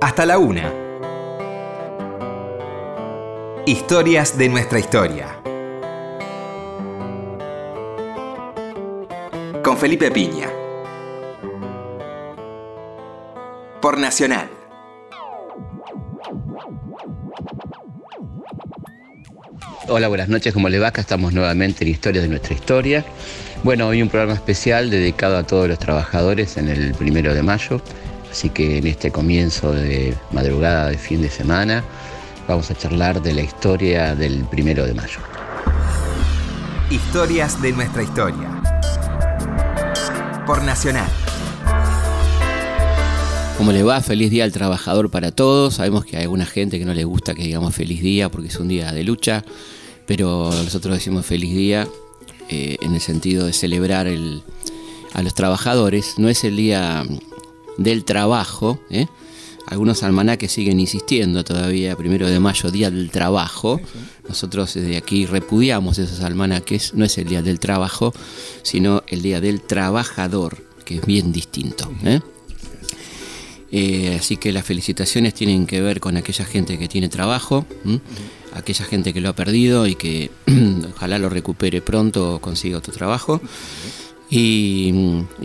hasta la una. Historias de nuestra historia. Con Felipe Piña. Por Nacional. Hola, buenas noches, ¿cómo le va? Acá estamos nuevamente en Historias de nuestra historia. Bueno, hoy un programa especial dedicado a todos los trabajadores en el primero de mayo. Así que en este comienzo de madrugada de fin de semana vamos a charlar de la historia del primero de mayo. Historias de nuestra historia. Por Nacional. ¿Cómo le va? Feliz día al trabajador para todos. Sabemos que hay alguna gente que no le gusta que digamos feliz día porque es un día de lucha, pero nosotros decimos feliz día eh, en el sentido de celebrar a los trabajadores. No es el día del trabajo. ¿eh? Algunos almanaques siguen insistiendo todavía, primero de mayo, Día del Trabajo. Nosotros desde aquí repudiamos esos almanaques. No es el Día del Trabajo, sino el Día del Trabajador, que es bien distinto. ¿eh? Eh, así que las felicitaciones tienen que ver con aquella gente que tiene trabajo, aquella gente que lo ha perdido y que ojalá lo recupere pronto o consiga otro trabajo. Y,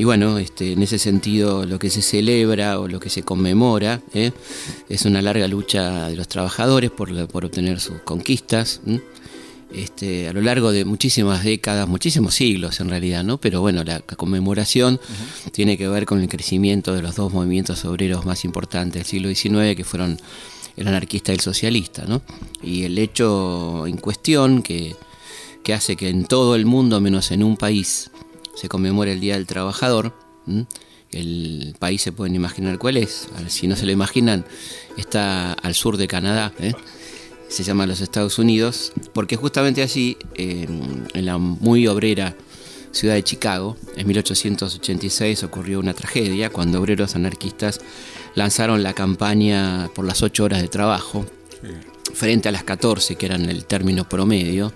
bueno, este, en ese sentido lo que se celebra o lo que se conmemora ¿eh? es una larga lucha de los trabajadores por, obtener sus conquistas. Este, a lo largo de muchísimas décadas, muchísimos siglos en realidad, ¿no? Pero bueno, la, conmemoración tiene que ver con el crecimiento de los dos movimientos obreros más importantes del siglo XIX, que fueron el anarquista y el socialista, ¿no? Y el hecho en cuestión que, que hace que en todo el mundo, menos en un país, se conmemora el Día del Trabajador. El país se pueden imaginar cuál es. Si no se lo imaginan, está al sur de Canadá. ¿eh? Se llama los Estados Unidos, porque justamente allí, en la muy obrera ciudad de Chicago, en 1886 ocurrió una tragedia cuando obreros anarquistas lanzaron la campaña por las ocho horas de trabajo frente a las 14, que eran el término promedio.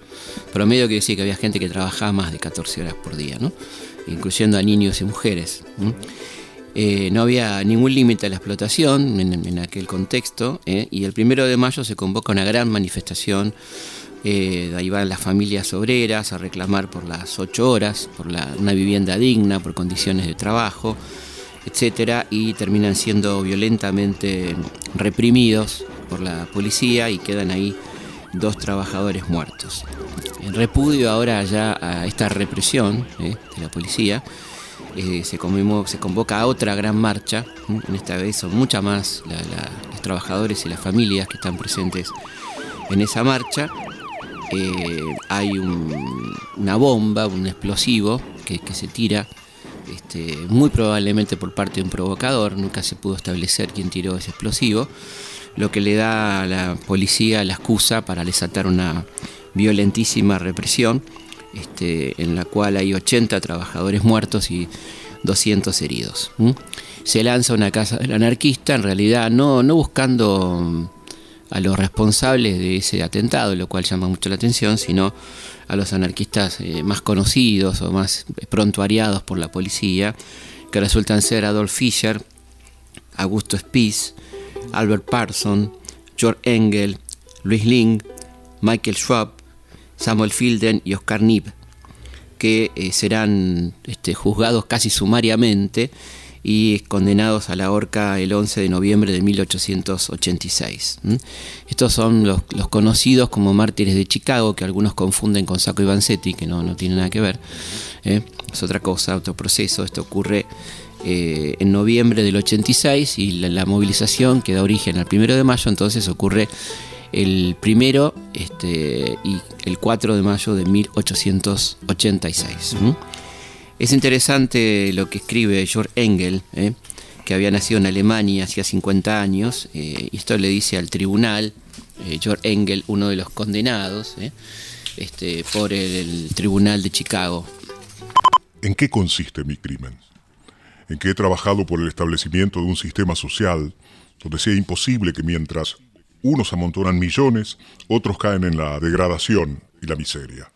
Promedio quiere decir que había gente que trabajaba más de 14 horas por día, ¿no? incluyendo a niños y mujeres. Eh, no había ningún límite a la explotación en, aquel contexto ¿eh? y el primero de mayo se convoca una gran manifestación. Eh, ahí van las familias obreras a reclamar por las ocho horas, por una vivienda digna, por condiciones de trabajo, etcétera, y terminan siendo violentamente reprimidos por la policía y quedan ahí dos trabajadores muertos. En repudio ahora ya a esta represión eh, de la policía, eh, se, se, convoca a otra gran marcha, en esta vez son muchas más los trabajadores y las familias que están presentes en esa marcha. Eh, hay una bomba, un explosivo que, se tira este, muy probablemente por parte de un provocador, nunca se pudo establecer quién tiró ese explosivo lo que le da a la policía la excusa para desatar una violentísima represión, este, en la cual hay 80 trabajadores muertos y 200 heridos. Se lanza una casa del anarquista, en realidad no, no buscando mm, a los responsables de ese atentado, lo cual llama mucho la atención, sino a los anarquistas eh, más conocidos o más prontuariados por la policía, que resultan ser Adolf Fischer, Augusto Spies, Albert Parson, George Engel, Luis Ling, Michael Schwab, Samuel Fielden y Oscar Nib, que eh, serán este, juzgados casi sumariamente y condenados a la horca el 11 de noviembre de 1886. Estos son los, conocidos como mártires de Chicago, que algunos confunden con Sacco y Vanzetti, que no, no tiene nada que ver. ¿eh? Es otra cosa, otro proceso. Esto ocurre eh, en noviembre del 86 y la, movilización que da origen al primero de mayo, entonces ocurre el primero este, y el 4 de mayo de 1886. Es interesante lo que escribe George Engel, ¿eh? que había nacido en Alemania hacía 50 años, eh, y esto le dice al tribunal, George Engel, uno de los condenados este, por el Tribunal de Chicago. ¿En qué consiste mi crimen? En que he trabajado por el establecimiento de un sistema social donde sea imposible que mientras unos amontonan millones, otros caen en la degradación y la miseria.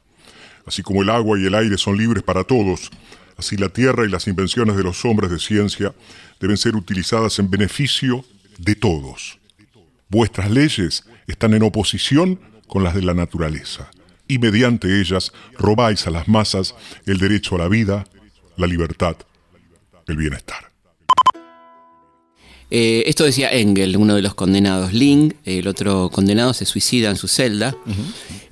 Así como el agua y el aire son libres para todos, así la tierra y las invenciones de los hombres de ciencia deben ser utilizadas en beneficio de todos. Vuestras leyes están en oposición con las de la naturaleza, y mediante ellas robáis a las masas el derecho a la vida, la libertad, el bienestar. Eh, esto decía Engel, uno de los condenados. Ling, el otro condenado, se suicida en su celda.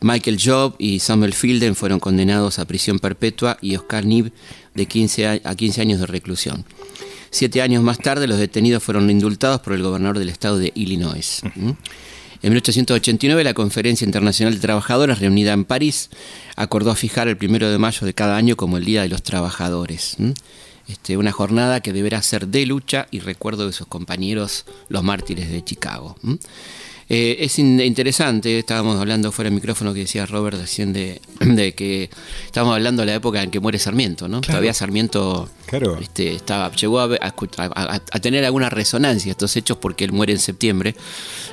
Michael Job y Samuel Fielden fueron condenados a prisión perpetua y Oscar Nib de 15 a 15 años de reclusión. Siete años más tarde, los detenidos fueron indultados por el gobernador del estado de Illinois. En 1889, la Conferencia Internacional de Trabajadores, reunida en París, acordó fijar el primero de mayo de cada año como el Día de los Trabajadores. Este, una jornada que deberá ser de lucha y recuerdo de sus compañeros, los mártires de Chicago. Eh, es interesante, estábamos hablando fuera del micrófono que decía Robert recién de, que estábamos hablando de la época en que muere Sarmiento, ¿no? Todavía Sarmiento este, estaba, llegó a, tener alguna resonancia estos hechos porque él muere en septiembre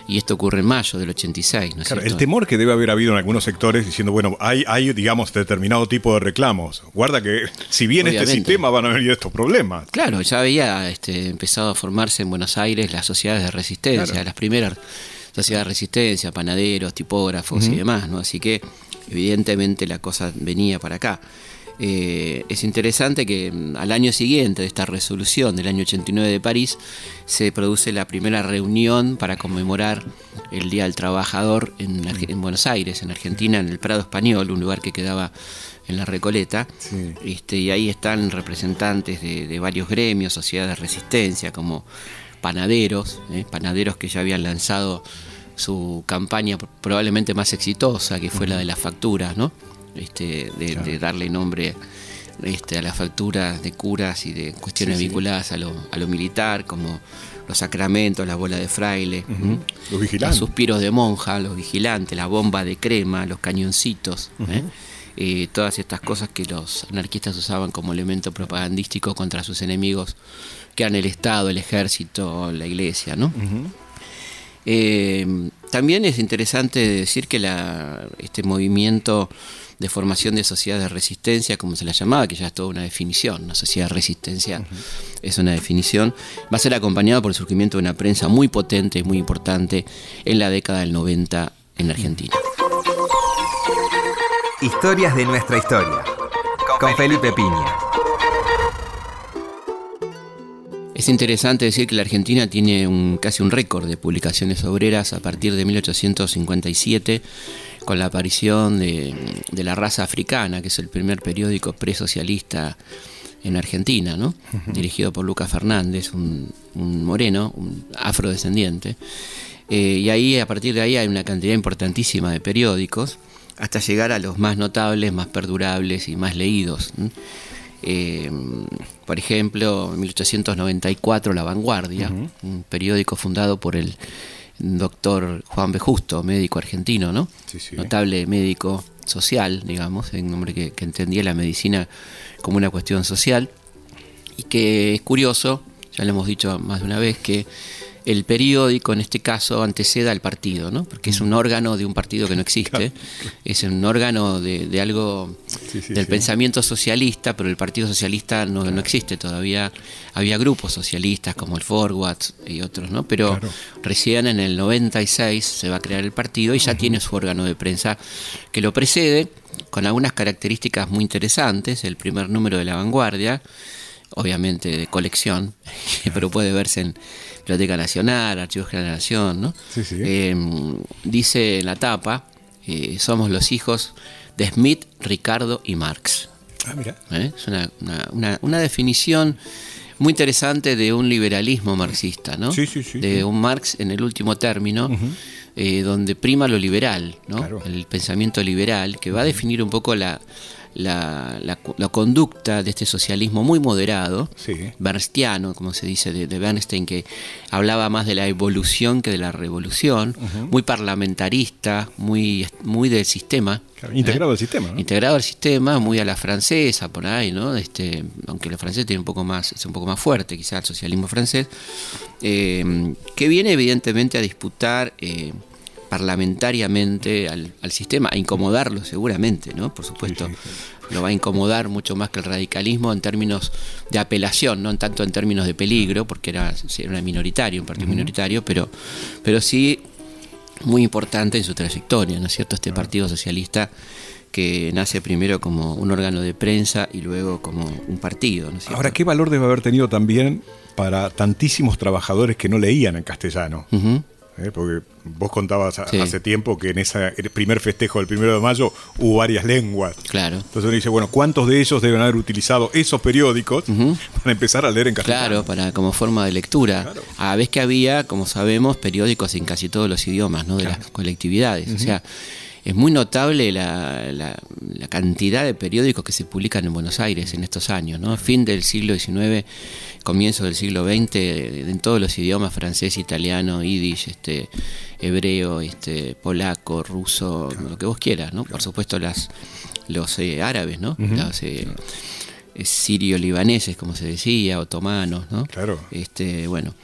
y esto ocurre en mayo del 86. ¿no claro, el temor que debe haber habido en algunos sectores diciendo, bueno, hay, hay digamos, determinado tipo de reclamos. Guarda que si viene este sistema van a venir estos problemas. Claro, ya había este, empezado a formarse en Buenos Aires las sociedades de resistencia, las primeras sociedad de resistencia, panaderos, tipógrafos y demás, ¿no? Así que evidentemente la cosa venía para acá. Eh, es interesante que mm, al año siguiente de esta resolución del año 89 de París se produce la primera reunión para conmemorar el Día del Trabajador en, Buenos Aires, en Argentina, en el Prado Español, un lugar que quedaba en la Recoleta. Este, y ahí están representantes de, de varios gremios, sociedades de resistencia, como panaderos, ¿eh? panaderos que ya habían lanzado su campaña probablemente más exitosa, que fue la de las facturas, ¿no? Este, de, darle nombre este, a las facturas de curas y de cuestiones vinculadas a lo, militar, como los sacramentos, la bola de fraile, los vigilantes. Los suspiros de monja, los vigilantes, la bomba de crema, los cañoncitos. ¿eh? Eh, todas estas cosas que los anarquistas usaban como elemento propagandístico contra sus enemigos, que eran el Estado, el ejército, la iglesia, ¿no? Eh, también es interesante decir que este movimiento de formación de sociedades de resistencia, como se la llamaba, que ya es toda una definición, una sociedad de resistencia es una definición, va a ser acompañado por el surgimiento de una prensa muy potente y muy importante en la década del 90 en Argentina. Historias de nuestra historia. Con Felipe Piña. Es interesante decir que la Argentina tiene un, casi un récord de publicaciones obreras a partir de 1857, con la aparición de, La Raza Africana, que es el primer periódico presocialista en Argentina, ¿no? dirigido por Lucas Fernández, un, moreno, un afrodescendiente. Eh, y ahí, a partir de ahí, hay una cantidad importantísima de periódicos hasta llegar a los más notables, más perdurables y más leídos. Eh, por ejemplo, en 1894 La Vanguardia, un periódico fundado por el doctor Juan B. Justo, médico argentino, ¿no? Notable médico social, digamos, un hombre que, que entendía la medicina como una cuestión social y que es curioso, ya lo hemos dicho más de una vez, que el periódico en este caso anteceda al partido, ¿no? porque es un órgano de un partido que no existe, es un órgano de, algo del pensamiento socialista, pero el Partido Socialista no, no, existe todavía. Había grupos socialistas como el Forward y otros, ¿no? pero recién en el 96 se va a crear el partido y ya tiene su órgano de prensa que lo precede con algunas características muy interesantes. El primer número de la vanguardia, obviamente de colección, pero puede verse en Biblioteca Nacional, Archivos de la Nación, ¿no? Em, dice en la tapa, eh, somos los hijos de Smith, Ricardo y Marx. Ah, mira. ¿Eh? Es una, una, definición muy interesante de un liberalismo marxista, ¿no? Sí, sí, sí. De un Marx en el último término, eh, donde prima lo liberal, ¿no? El pensamiento liberal, que va a definir un poco la, la, la, conducta de este socialismo muy moderado, bernstiano, como se dice de, Bernstein, que hablaba más de la evolución que de la revolución, muy parlamentarista, muy, muy del sistema. integrado al sistema. Integrado al sistema, muy a la francesa, por ahí, ¿no? Este, aunque la francés tiene un poco más, es un poco más fuerte, quizás el socialismo francés, eh, que viene evidentemente a disputar. Eh, parlamentariamente al, sistema, a incomodarlo seguramente, ¿no? Por supuesto, lo va a incomodar mucho más que el radicalismo en términos de apelación, no tanto en términos de peligro, porque era, era minoritario, un partido minoritario, pero, pero sí muy importante en su trayectoria, ¿no es cierto? Este Partido Socialista que nace primero como un órgano de prensa y luego como un partido. ¿no Ahora, ¿qué valor debe haber tenido también para tantísimos trabajadores que no leían en castellano? ¿Eh? porque vos contabas hace tiempo que en ese primer festejo del primero de mayo hubo varias lenguas. Claro. Entonces uno dice, bueno, ¿cuántos de ellos deben haber utilizado esos periódicos para empezar a leer en castellano? Claro, para como forma de lectura. A vez que había, como sabemos, periódicos en casi todos los idiomas, ¿no? De las colectividades. O sea, es muy notable la, la, cantidad de periódicos que se publican en Buenos Aires en estos años, ¿no? Fin del siglo XIX, comienzo del siglo XX, en todos los idiomas, francés, italiano, yiddish, este, hebreo, este, polaco, ruso, lo que vos quieras, ¿no? Por supuesto las, los eh, árabes, ¿no? Los eh, eh, sirio-libaneses, como se decía, otomanos, ¿no? Claro. Este, bueno.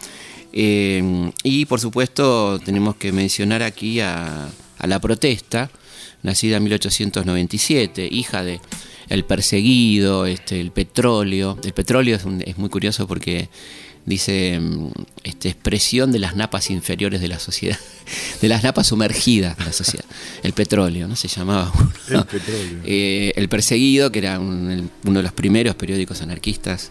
y por supuesto tenemos que mencionar aquí a a la protesta, nacida en 1897, hija de el perseguido, este, el petróleo. El petróleo es, muy curioso porque dice mm, este, expresión de las napas inferiores de la sociedad, de las napas sumergidas de la sociedad. El petróleo, ¿no? Se llamaba. El, petróleo. Eh, el perseguido, que era uno de los primeros periódicos anarquistas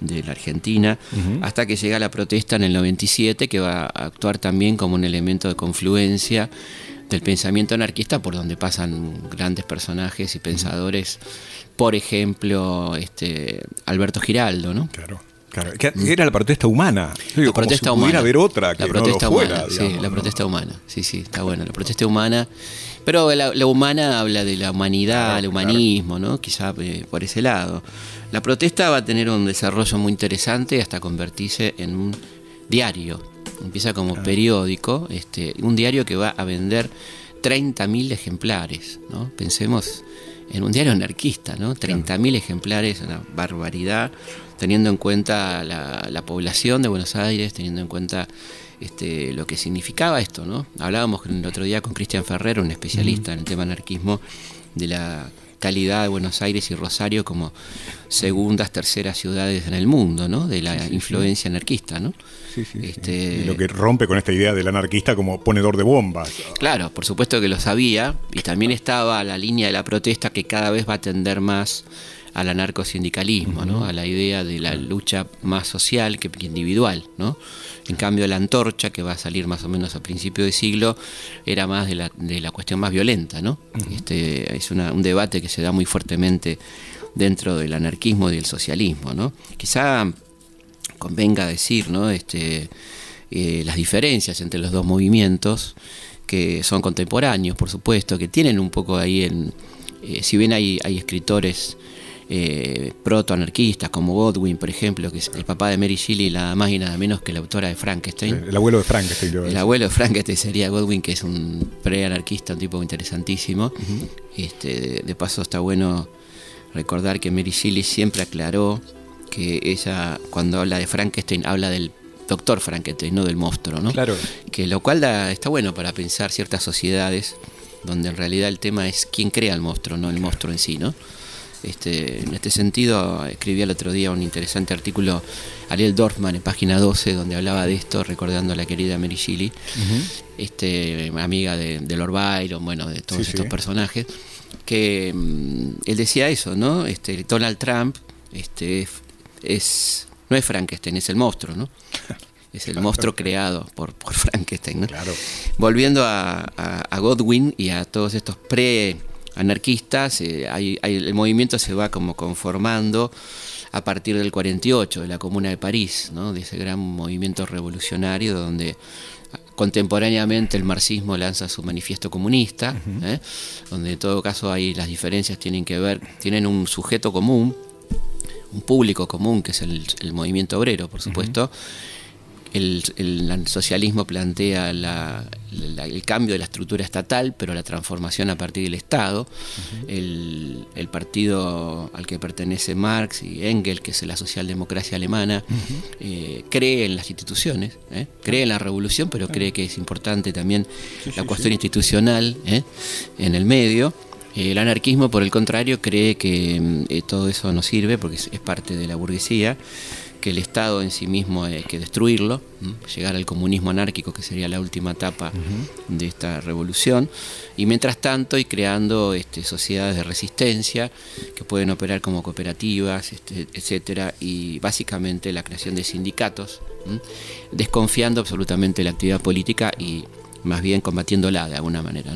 de la Argentina, hasta que llega la protesta en el 97, que va a actuar también como un elemento de confluencia del pensamiento anarquista por donde pasan grandes personajes y pensadores, por ejemplo, este Alberto Giraldo, ¿no? Claro. Claro, era la protesta humana. la protesta humana. haber otra que la protesta humana, sí, la protesta humana. Sí, sí, está bueno. La protesta humana. Pero la, humana habla de la humanidad, el humanismo, ¿no? Quizá eh, por ese lado. La protesta va a tener un desarrollo muy interesante hasta convertirse en un diario empieza como periódico, este, un diario que va a vender 30.000 ejemplares, ¿no? Pensemos en un diario anarquista, ¿no? 30.000 ejemplares, una barbaridad, teniendo en cuenta la, población de Buenos Aires, teniendo en cuenta este, lo que significaba esto, ¿no? Hablábamos el otro día con Cristian Ferrero, un especialista en el tema anarquismo, de la calidad de Buenos Aires y Rosario como segundas, terceras ciudades en el mundo, ¿no? De la influencia anarquista, ¿no? Este... Y lo que rompe con esta idea del anarquista como ponedor de bombas. Claro, por supuesto que lo sabía, y también estaba la línea de la protesta que cada vez va a tender más al anarcosindicalismo, ¿no? a la idea de la lucha más social que individual. ¿no? En cambio, la antorcha, que va a salir más o menos a principio de siglo, era más de la, de la cuestión más violenta. ¿no? este, es un debate que se da muy fuertemente dentro del anarquismo y del socialismo. ¿no? Quizá convenga decir ¿no? este, eh, las diferencias entre los dos movimientos, que son contemporáneos, por supuesto, que tienen un poco ahí en... Eh, si bien hay, hay escritores eh, proto-anarquistas como Godwin, por ejemplo, que es el papá de Mary Shelley, la más y nada menos que la autora de Frankenstein. El abuelo de Frankenstein. El abuelo de Frankenstein sería Godwin, que es un pre-anarquista, un tipo interesantísimo. este, de, paso está bueno recordar que Mary Shelley siempre aclaró que ella, cuando habla de Frankenstein, habla del doctor Frankenstein, no del monstruo, ¿no? Claro. Que lo cual está bueno para pensar ciertas sociedades donde en realidad el tema es quién crea el monstruo, no el monstruo en sí, ¿no? Este, en este sentido, escribí el otro día un interesante artículo Ariel Dorfman en página 12, donde hablaba de esto, recordando a la querida Mary Shelley, este, amiga de, Lord Byron, bueno, de todos estos personajes, que mm, él decía eso, ¿no? Este, Donald Trump este, es, no es Frankenstein, es el monstruo, ¿no? Es el monstruo creado por, por Frankenstein, ¿no? Claro. Volviendo a, a Godwin y a todos estos pre anarquistas, eh, el movimiento se va como conformando a partir del 48, de la Comuna de París, ¿no? de ese gran movimiento revolucionario donde contemporáneamente el marxismo lanza su manifiesto comunista, ¿eh? donde en todo caso hay las diferencias tienen que ver, tienen un sujeto común, un público común, que es el, movimiento obrero, por supuesto, el, socialismo plantea el cambio de la estructura estatal, pero la transformación a partir del Estado. el, partido al que pertenece Marx y Engels, que es la socialdemocracia alemana, eh, cree en las instituciones, ¿eh? cree en la revolución, pero cree que es importante también la cuestión institucional ¿eh? en el medio. El anarquismo, por el contrario, cree que mm, todo eso no sirve porque es parte de la burguesía que el Estado en sí mismo hay que destruirlo, llegar al comunismo anárquico, que sería la última etapa de esta revolución, y mientras tanto y creando este, sociedades de resistencia que pueden operar como cooperativas, este, etcétera, y básicamente la creación de sindicatos, desconfiando absolutamente la actividad política y más bien combatiéndola de alguna manera.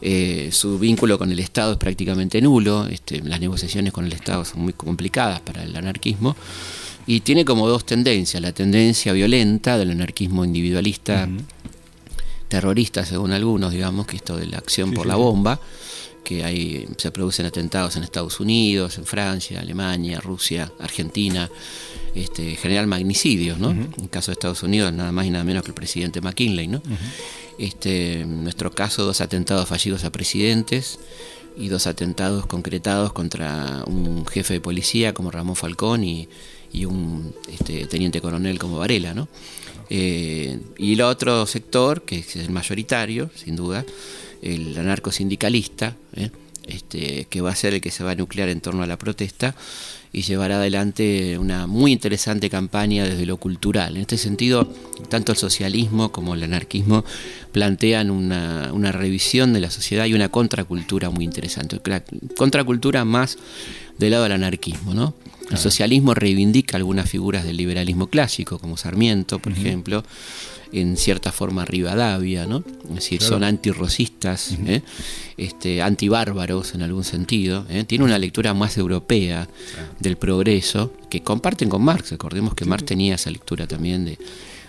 Eh, su vínculo con el Estado es prácticamente nulo, este, las negociaciones con el Estado son muy complicadas para el anarquismo y tiene como dos tendencias, la tendencia violenta del anarquismo individualista, terrorista según algunos, digamos, que esto de la acción por la bomba, que hay, se producen atentados en Estados Unidos, en Francia, Alemania, Rusia, Argentina, este, general magnicidios, ¿no? En el caso de Estados Unidos, nada más y nada menos que el presidente McKinley, ¿no? este, en nuestro caso, dos atentados fallidos a presidentes, y dos atentados concretados contra un jefe de policía como Ramón Falcón y, y un este, teniente coronel como Varela, ¿no? Eh, y el otro sector, que es el mayoritario, sin duda, el anarcosindicalista, ¿eh? este, que va a ser el que se va a nuclear en torno a la protesta y llevará adelante una muy interesante campaña desde lo cultural. En este sentido, tanto el socialismo como el anarquismo plantean una, una revisión de la sociedad y una contracultura muy interesante. La contracultura más del lado del anarquismo, ¿no? El socialismo reivindica algunas figuras del liberalismo clásico, como Sarmiento, por ejemplo, en cierta forma Rivadavia, ¿no? Es decir, son antirrocistas, ¿eh? este, antibárbaros en algún sentido. ¿eh? Tiene una lectura más europea del progreso, que comparten con Marx. Recordemos que Marx tenía esa lectura también de,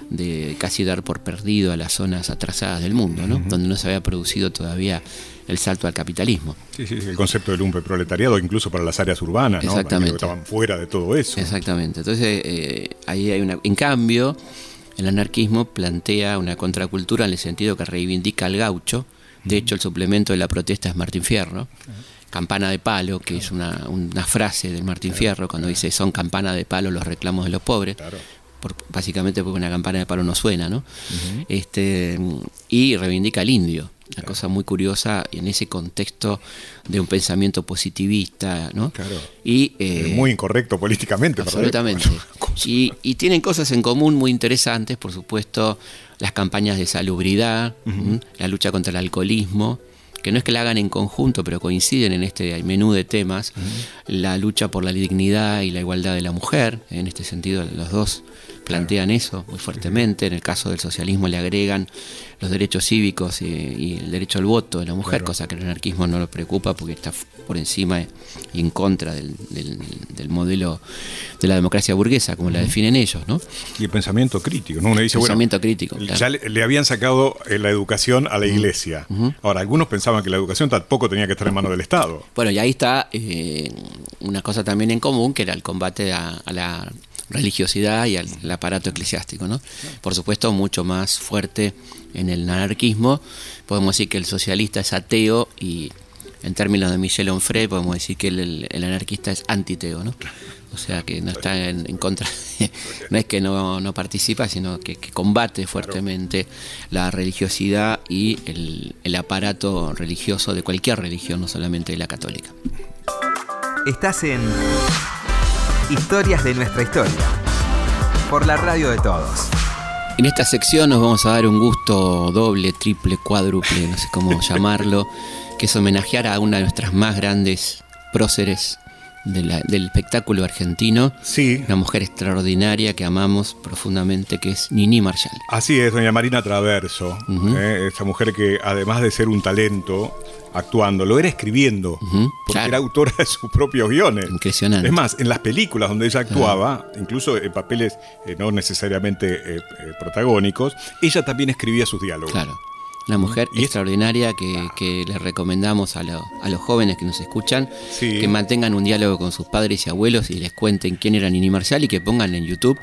de casi dar por perdido a las zonas atrasadas del mundo, ¿no? Donde no se había producido todavía el salto al capitalismo. Sí, sí, el concepto del lumpe proletariado, incluso para las áreas urbanas, ¿no? Que estaban fuera de todo eso. Exactamente. Entonces, eh, ahí hay una. En cambio, el anarquismo plantea una contracultura en el sentido que reivindica al gaucho. De hecho, el suplemento de la protesta es Martín Fierro. Campana de palo, que es una, frase de Martín Fierro cuando dice son campana de palo los reclamos de los pobres. básicamente porque una campana de palo no suena, ¿no? este, y reivindica al indio. Una cosa muy curiosa en ese contexto de un pensamiento positivista, ¿no? Claro. Y, eh, muy incorrecto políticamente. Absolutamente. Y, y, tienen cosas en común muy interesantes, por supuesto, las campañas de salubridad, la lucha contra el alcoholismo, que no es que la hagan en conjunto, pero coinciden en este menú de temas, la lucha por la dignidad y la igualdad de la mujer, en este sentido los dos plantean eso muy fuertemente. En el caso del socialismo le agregan los derechos cívicos y, el derecho al voto de la mujer, cosa que el anarquismo no lo preocupa porque está por encima y en contra del, modelo de la democracia burguesa, como la definen ellos. ¿no? Y el pensamiento crítico. ¿no? Uno dice, pensamiento crítico. Ya le, habían sacado eh, la educación a la iglesia. Ahora, algunos pensaban que la educación tampoco tenía que estar en manos del Estado. Bueno, y ahí está eh, una cosa también en común, que era el combate a la religiosidad y al, aparato eclesiástico. ¿no? Por supuesto, mucho más fuerte en el anarquismo. Podemos decir que el socialista es ateo y en términos de Michel Onfray podemos decir que el, anarquista es antiteo. ¿no? O sea, que no está en, contra, no es que no, participa, sino que, combate fuertemente la religiosidad y el, el aparato religioso de cualquier religión, no solamente de la católica. Estás en Historias de nuestra historia. Por la radio de todos. En esta sección nos vamos a dar un gusto doble, triple, cuádruple, no sé cómo llamarlo, que es homenajear a una de nuestras más grandes próceres del espectáculo argentino. Sí. Una mujer extraordinaria que amamos profundamente, que es Nini Marshall. Así es, doña Marina Traverso. ¿eh? esa mujer que además de ser un talento actuando, lo era escribiendo, porque era autora de sus propios guiones. Impresionante. Es más, en las películas donde ella actuaba, incluso en papeles eh, no necesariamente eh, protagónicos, ella también escribía sus diálogos. Claro. Una mujer extraordinaria que, que le recomendamos a, a, los jóvenes que nos escuchan que mantengan un diálogo con sus padres y abuelos y les cuenten quién era Nini Marshall y que pongan en YouTube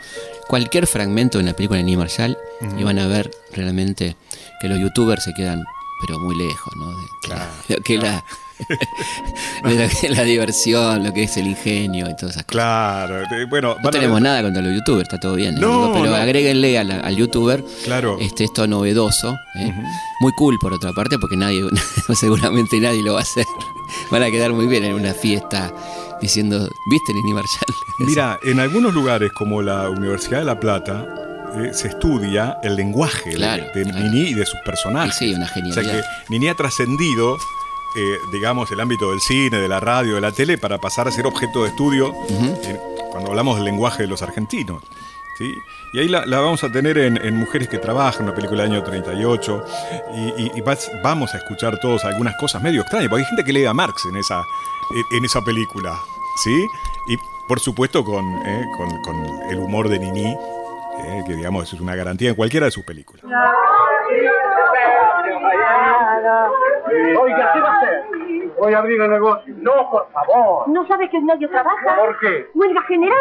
cualquier fragmento de la película de Nini Marshall y van a ver realmente que los youtubers se quedan pero muy lejos, ¿no? De, lo que la la diversión, lo que es el ingenio y todas esas cosas. Claro, bueno, no tenemos nada contra los youtubers, está todo bien. ¿eh? pero agréguenle al, youtuber claro. este, esto novedoso, ¿eh? muy cool por otra parte, porque nadie, seguramente nadie lo va a hacer. Van a quedar muy bien en una fiesta diciendo, ¿viste Nini Marshall? Mira, en algunos lugares como la Universidad de La Plata, eh, se estudia el lenguaje de, Nini y de sus personajes. Sí, una genialidad. O sea que Nini ha trascendido eh, digamos, el ámbito del cine, de la radio, de la tele, para pasar a ser objeto de estudio cuando hablamos del lenguaje de los argentinos. ¿sí? Y ahí la, vamos a tener en, Mujeres que Trabajan, una película del año 38, y, vamos a escuchar todos algunas cosas medio extrañas, porque hay gente que lee a Marx en esa, en esa película, ¿sí? Y por supuesto con, eh, con, el humor de Nini, eh, que digamos es una garantía en cualquiera de sus películas. Oiga, ¿qué va a hacer? Voy a abrir el negocio. No, por favor. ¿No sabe que nadie trabaja? ¿Por qué? ¡Huelga general!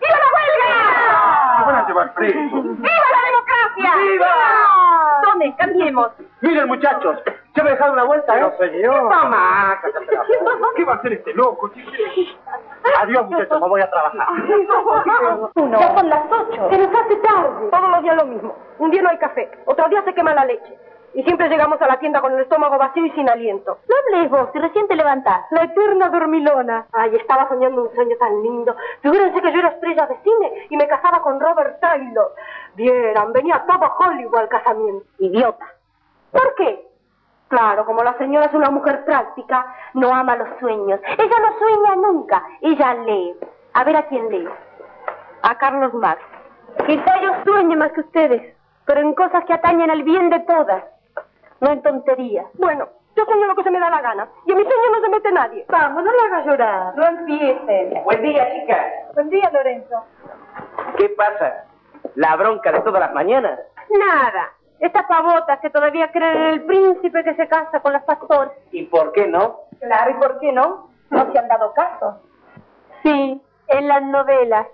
¡Viva la huelga! ¡Se van a llevar preso! ¡Viva la democracia! ¡Viva! ¿Dónde? Cambiemos. Miren, muchachos, ¿se me dejado una vuelta, eh? No, señor. Mamá, ¿Qué va a hacer este loco? Adiós, muchachos, me voy a trabajar. Uno. Ya son las ocho. Se nos hace tarde. Todos los días lo mismo. Un día no hay café, otro día se quema la leche. Y siempre llegamos a la tienda con el estómago vacío y sin aliento. No hables vos, si recién te levantás. La eterna dormilona. Ay, estaba soñando un sueño tan lindo. Figúrense que yo era estrella de cine y me casaba con Robert Taylor. Vieran, venía todo Hollywood al casamiento. Idiota. ¿Por qué? Claro, como la señora es una mujer práctica, no ama los sueños. Ella no sueña nunca, ella lee. A ver a quién lee. A Carlos Marx. Quizá yo sueñe más que ustedes, pero en cosas que atañen al bien de todas no en tonterías. Bueno, yo sueño lo que se me da la gana. Y en mi sueño no se mete nadie. Vamos, no le hagas llorar. No empiecen. Buen día, chica. Buen día, Lorenzo. ¿Qué pasa? ¿La bronca de todas las mañanas? Nada. Estas pavotas que todavía creen en el príncipe que se casa con las pastores. ¿Y por qué no? Claro, ¿y por qué no? No se han dado caso. Sí, en las novelas.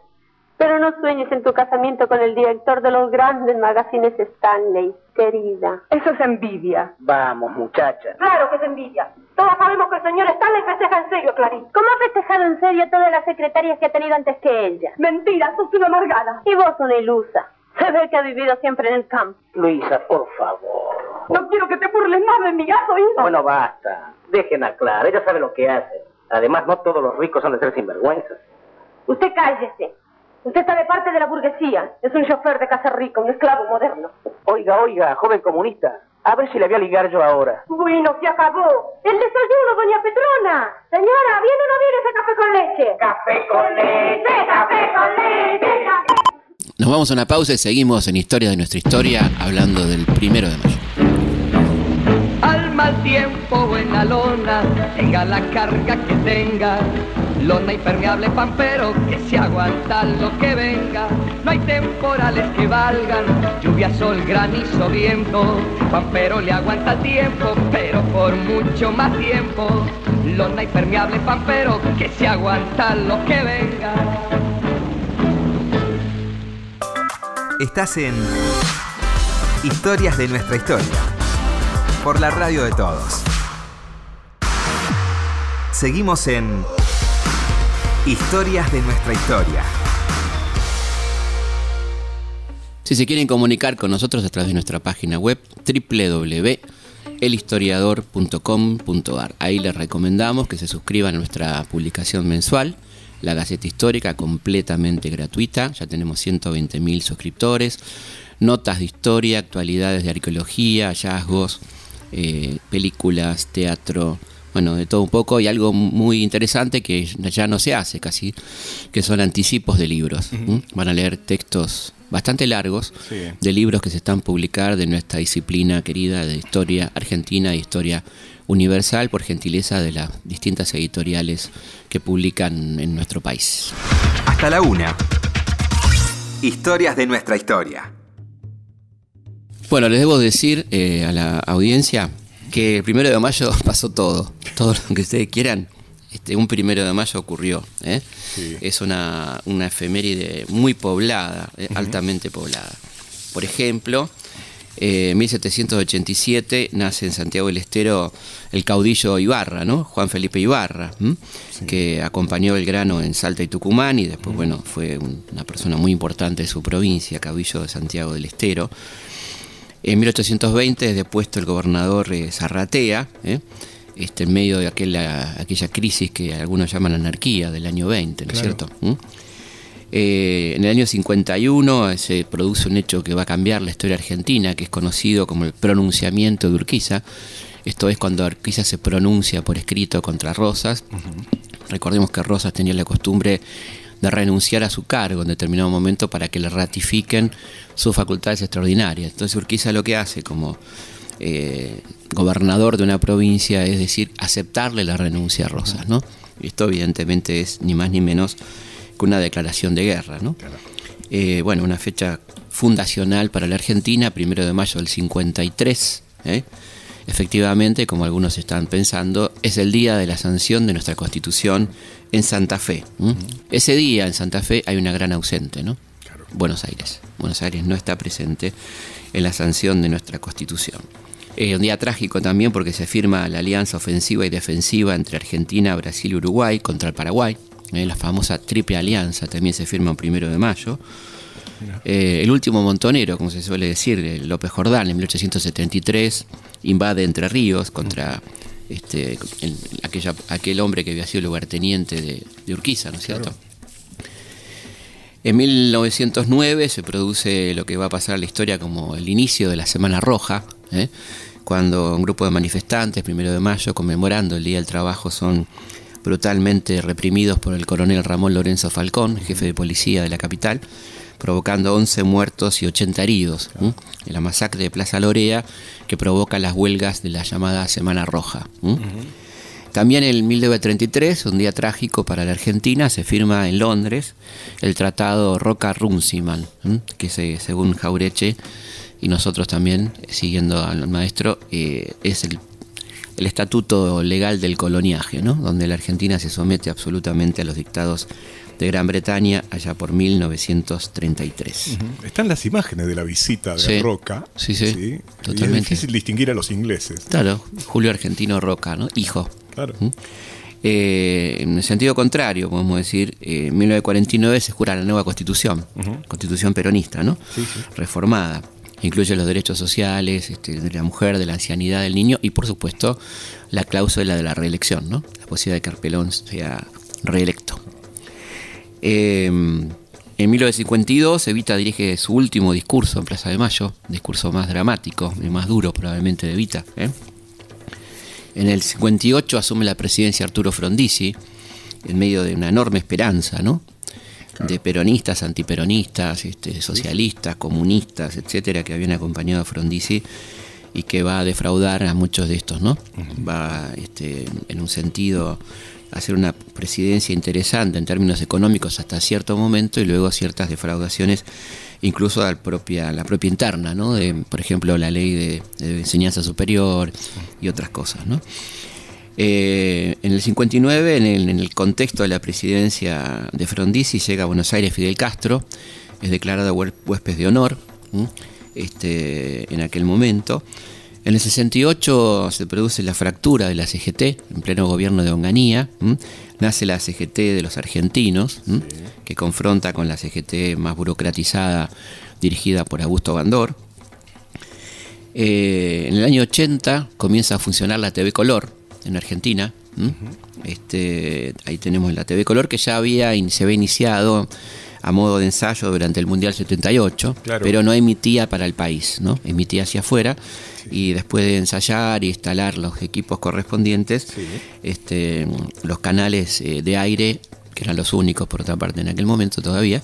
Pero no sueñes en tu casamiento con el director de los grandes magazines Stanley, querida. Eso es envidia. Vamos, muchacha. Claro que es envidia. Todos sabemos que el señor Stanley festeja en serio, Clarice. ¿Cómo ha festejado en serio todas las secretarias que ha tenido antes que ella? Mentira, sos una amargada. Y vos una ilusa. Se ve que ha vivido siempre en el campo. Luisa, por favor. No quiero que te burles más de mi gato, ¿oído? Bueno, basta. Dejen a Clara. Ella sabe lo que hace. Además, no todos los ricos son de ser sinvergüenzas. Usted cállese. Usted está de parte de la burguesía. Es un chofer de casa rica, un esclavo moderno. Oiga, oiga, joven comunista. A ver si le voy a ligar yo ahora. Bueno, se acabó. El desayuno, doña Petrona. Señora, ¿viene o no viene ese café con leche? Café con leche, café con leche, café. Nos vamos a una pausa y seguimos en Historia de nuestra historia hablando del primero de mayo. Al mal tiempo en la lona, tenga la carga que tenga lona impermeable pampero que se aguanta lo que venga. No hay temporales que valgan, lluvia, sol, granizo, viento. Pampero le aguanta el tiempo, pero por mucho más tiempo. Lona impermeable pampero que se aguanta lo que venga. Estás en Historias de nuestra historia por la radio de todos. Seguimos en Historias de nuestra historia. Si se quieren comunicar con nosotros a través de nuestra página web www.elhistoriador.com.ar. Ahí les recomendamos que se suscriban a nuestra publicación mensual, la Gaceta Histórica, completamente gratuita. Ya tenemos 120.000 suscriptores. Notas de historia, actualidades de arqueología, hallazgos, eh, películas, teatro, bueno, de todo un poco y algo muy interesante que ya no se hace casi, que son anticipos de libros. Van a leer textos bastante largos de libros que se están publicar de nuestra disciplina querida de historia argentina e historia universal por gentileza de las distintas editoriales que publican en nuestro país. Hasta la una. Historias de nuestra historia. Bueno, les debo decir eh, a la audiencia que el primero de mayo pasó todo, todo lo que ustedes quieran. Este, un primero de mayo ocurrió. ¿eh? Es una, una, efeméride muy poblada, eh, altamente poblada. Por ejemplo, en 1787 nace en Santiago del Estero el caudillo Ibarra, ¿no? Juan Felipe Ibarra, que acompañó el grano en Salta y Tucumán y después, bueno, fue una persona muy importante de su provincia, caudillo de Santiago del Estero. En 1820 es depuesto el gobernador eh, Zarratea, ¿eh? este, en medio de aquella, aquella crisis que algunos llaman anarquía del año 20, ¿no es cierto? ¿Mm? Eh, en el año 51 se produce un hecho que va a cambiar la historia argentina, que es conocido como el pronunciamiento de Urquiza. Esto es cuando Urquiza se pronuncia por escrito contra Rosas. Recordemos que Rosas tenía la costumbre de renunciar a su cargo en determinado momento para que le ratifiquen sus facultades extraordinarias. Entonces Urquiza lo que hace como eh, gobernador de una provincia es decir, aceptarle la renuncia a Rosas. ¿no? Esto evidentemente es ni más ni menos que una declaración de guerra. ¿no? Eh, bueno, una fecha fundacional para la Argentina, primero de mayo del 53. ¿eh? Efectivamente, como algunos están pensando, es el día de la sanción de nuestra Constitución en Santa Fe. Ese día en Santa Fe hay una gran ausente, ¿no? Buenos Aires. Buenos Aires no está presente en la sanción de nuestra Constitución. Es un día trágico también porque se firma la alianza ofensiva y defensiva entre Argentina, Brasil y Uruguay contra el Paraguay. ¿eh? la famosa Triple Alianza también se firma el primero de mayo. Eh, el último montonero, como se suele decir, López Jordán, en 1873, invade Entre Ríos contra este, aquella, aquel hombre que había sido lugarteniente de, de Urquiza, ¿no es cierto? En 1909 se produce lo que va a pasar a la historia como el inicio de la Semana Roja, ¿eh? cuando un grupo de manifestantes, primero de mayo, conmemorando el Día del Trabajo, son brutalmente reprimidos por el coronel Ramón Lorenzo Falcón, jefe de policía de la capital, provocando 11 muertos y 80 heridos en la masacre de Plaza Lorea que provoca las huelgas de la llamada Semana Roja. También en 1933, un día trágico para la Argentina, se firma en Londres el Tratado Roca-Runciman, que según Jaureche y nosotros también, siguiendo al maestro, eh, es el, estatuto legal del coloniaje, donde la Argentina se somete absolutamente a los dictados de Gran Bretaña allá por 1933. Están las imágenes de la visita de Roca. Sí, sí, totalmente. es difícil distinguir a los ingleses. Claro, Julio Argentino Roca, ¿no? Hijo. Claro. Eh, en el sentido contrario, podemos decir, eh, en 1949 se jura la nueva constitución, constitución peronista, ¿no? Reformada. Incluye los derechos sociales este, de la mujer, de la ancianidad del niño y, por supuesto, la cláusula de la reelección, ¿no? La posibilidad de que Arpelón sea reelecto. Em, en 1952 Evita dirige su último discurso en Plaza de Mayo, discurso más dramático y más duro probablemente de Evita. ¿eh? En el 58 asume la presidencia Arturo Frondizi, en medio de una enorme esperanza, ¿no? De peronistas, antiperonistas, este, socialistas, comunistas, etcétera, que habían acompañado a Frondizi y que va a defraudar a muchos de estos, ¿no? Va este, en un sentido hacer una presidencia interesante en términos económicos hasta cierto momento y luego ciertas defraudaciones incluso a la propia, interna, ¿no? de, por ejemplo, la ley de, enseñanza superior y otras cosas. ¿no? Eh, en el 59, en el, en el, contexto de la presidencia de Frondizi, llega a Buenos Aires Fidel Castro, es declarado huésped de honor este, en aquel momento. En el 68 se produce la fractura de la CGT, en pleno gobierno de Onganía. Nace la CGT de los argentinos, que confronta con la CGT más burocratizada dirigida por Augusto Bandor. Eh, en el año 80 comienza a funcionar la TV Color en Argentina. este, ahí tenemos la TV Color que ya había, se había iniciado a modo de ensayo durante el Mundial 78, pero no emitía para el país, ¿no? emitía hacia afuera y después de ensayar y instalar los equipos correspondientes, este, los canales eh, de aire, que eran los únicos por otra parte en aquel momento todavía,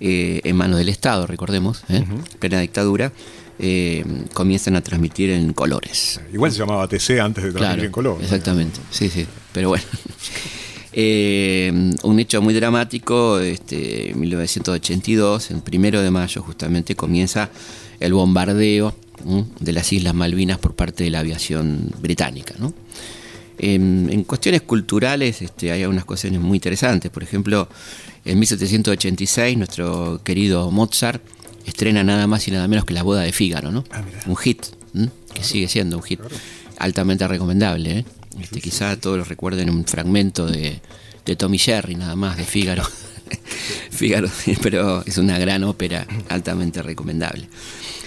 eh, en manos del Estado, recordemos, ¿eh? plena dictadura, comienzan a transmitir en colores. Igual se llamaba TC antes de transmitir en color. Exactamente, sí, sí, pero bueno. un hecho muy dramático, este, 1982, el primero de mayo justamente comienza el bombardeo de las Islas Malvinas por parte de la aviación británica. En, cuestiones culturales este, hay algunas cuestiones muy interesantes. Por ejemplo, en 1786 nuestro querido Mozart estrena nada más y nada menos que La boda de Fígaro, ¿no? Ah, un hit, que sigue siendo un hit altamente recomendable. ¿eh? Este, quizá todos lo recuerden un fragmento de, de Tommy Jerry, nada más, de Fígaro. Fígaro, pero es una gran ópera altamente recomendable.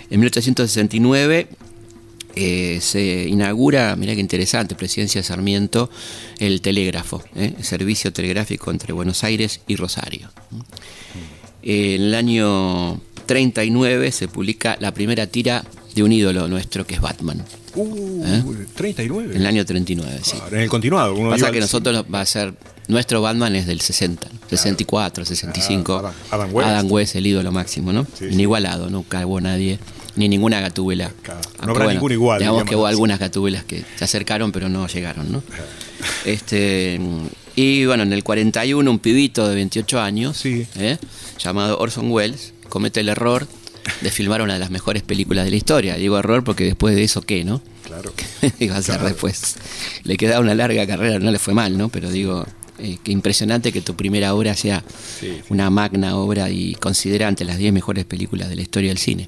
En 1869 eh, se inaugura, mira qué interesante, presidencia de Sarmiento, el telégrafo, ¿eh? servicio telegráfico entre Buenos Aires y Rosario. en el año 39 se publica la primera tira de un ídolo nuestro que es Batman. Uh, 39. En el año 39, sí. en el continuado. Uno Pasa que nosotros va a ser. Nuestro Batman es del 60, 64, 65. Adam, West. el ídolo máximo, ¿no? Inigualado, nunca hubo nadie, ni ninguna gatúbela. No habrá ningún igual. Digamos, que hubo algunas gatubelas que se acercaron, pero no llegaron, ¿no? este. Y bueno, en el 41, un pibito de 28 años, ¿eh? llamado Orson Welles, comete el error de filmar una de las mejores películas de la historia. Digo error porque después de eso, ¿qué, no? Claro. iba a ser después. Le queda una larga carrera, no le fue mal, ¿no? Pero digo, eh, qué impresionante que tu primera obra sea una magna obra y considera ante las 10 mejores películas de la historia del cine.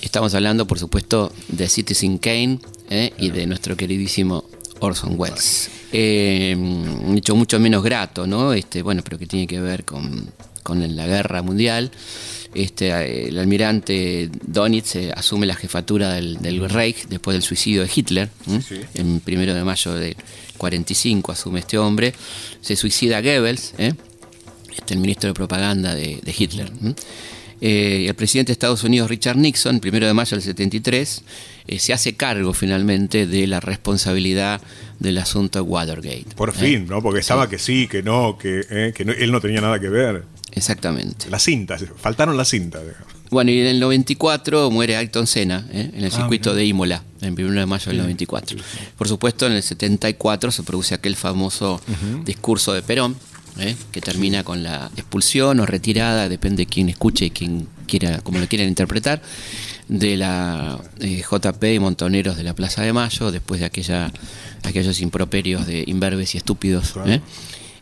Estamos hablando, por supuesto, de Citizen Kane ¿eh? y de nuestro queridísimo Orson Welles. Eh, hecho mucho menos grato, ¿no? Este, bueno, pero que tiene que ver con, con la guerra mundial este, el almirante Donitz eh, asume la jefatura del, Reich después del suicidio de Hitler, en primero de mayo del 45 asume este hombre, se suicida Goebbels, ¿eh? este, el ministro de propaganda de, Hitler. Eh, el presidente de Estados Unidos, Richard Nixon, primero de mayo del 73, se hace cargo finalmente de la responsabilidad del asunto Watergate. Por fin, ¿no? Porque estaba que sí, que no, que, él no tenía nada que ver. Exactamente. Las cintas, faltaron las cintas. Bueno, y en el 94 muere Ayrton Senna ¿eh? en el ah, circuito de Imola, en 1 de mayo del 94. Por supuesto, en el 74 se produce aquel famoso discurso de Perón, ¿eh? que termina con la expulsión o retirada, depende de quién escuche y quién quiera, como lo quieran interpretar, de la eh, JP y Montoneros de la Plaza de Mayo, después de aquella, aquellos improperios de imberbes y estúpidos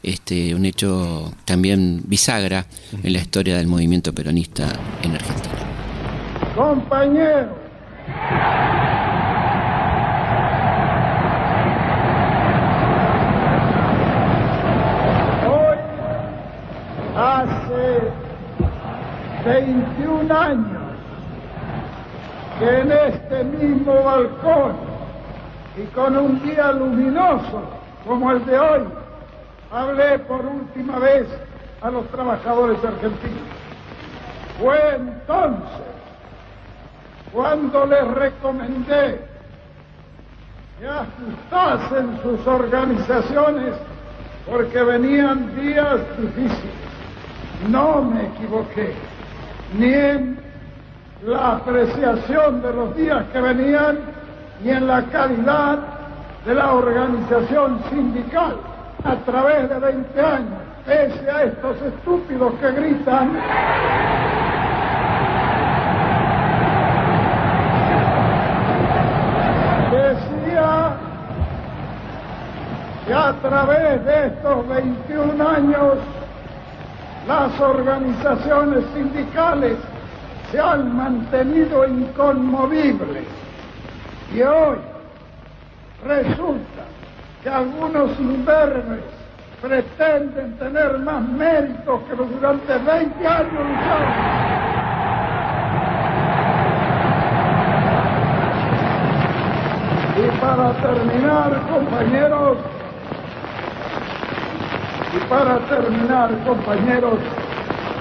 este, un hecho también bisagra en la historia del movimiento peronista en Argentina. Compañeros, hoy hace 21 años que en este mismo balcón y con un día luminoso como el de hoy, hablé por última vez a los trabajadores argentinos. Fue entonces cuando les recomendé que ajustasen sus organizaciones porque venían días difíciles. No me equivoqué, ni en la apreciación de los días que venían, ni en la calidad de la organización sindical a través de 20 años, pese a estos estúpidos que gritan. Decía que a través de estos 21 años las organizaciones sindicales se han mantenido inconmovibles y hoy resulta que algunos imberbes pretenden tener más méritos que los durante 20 años lucharon. Y para terminar, compañeros, y para terminar, compañeros,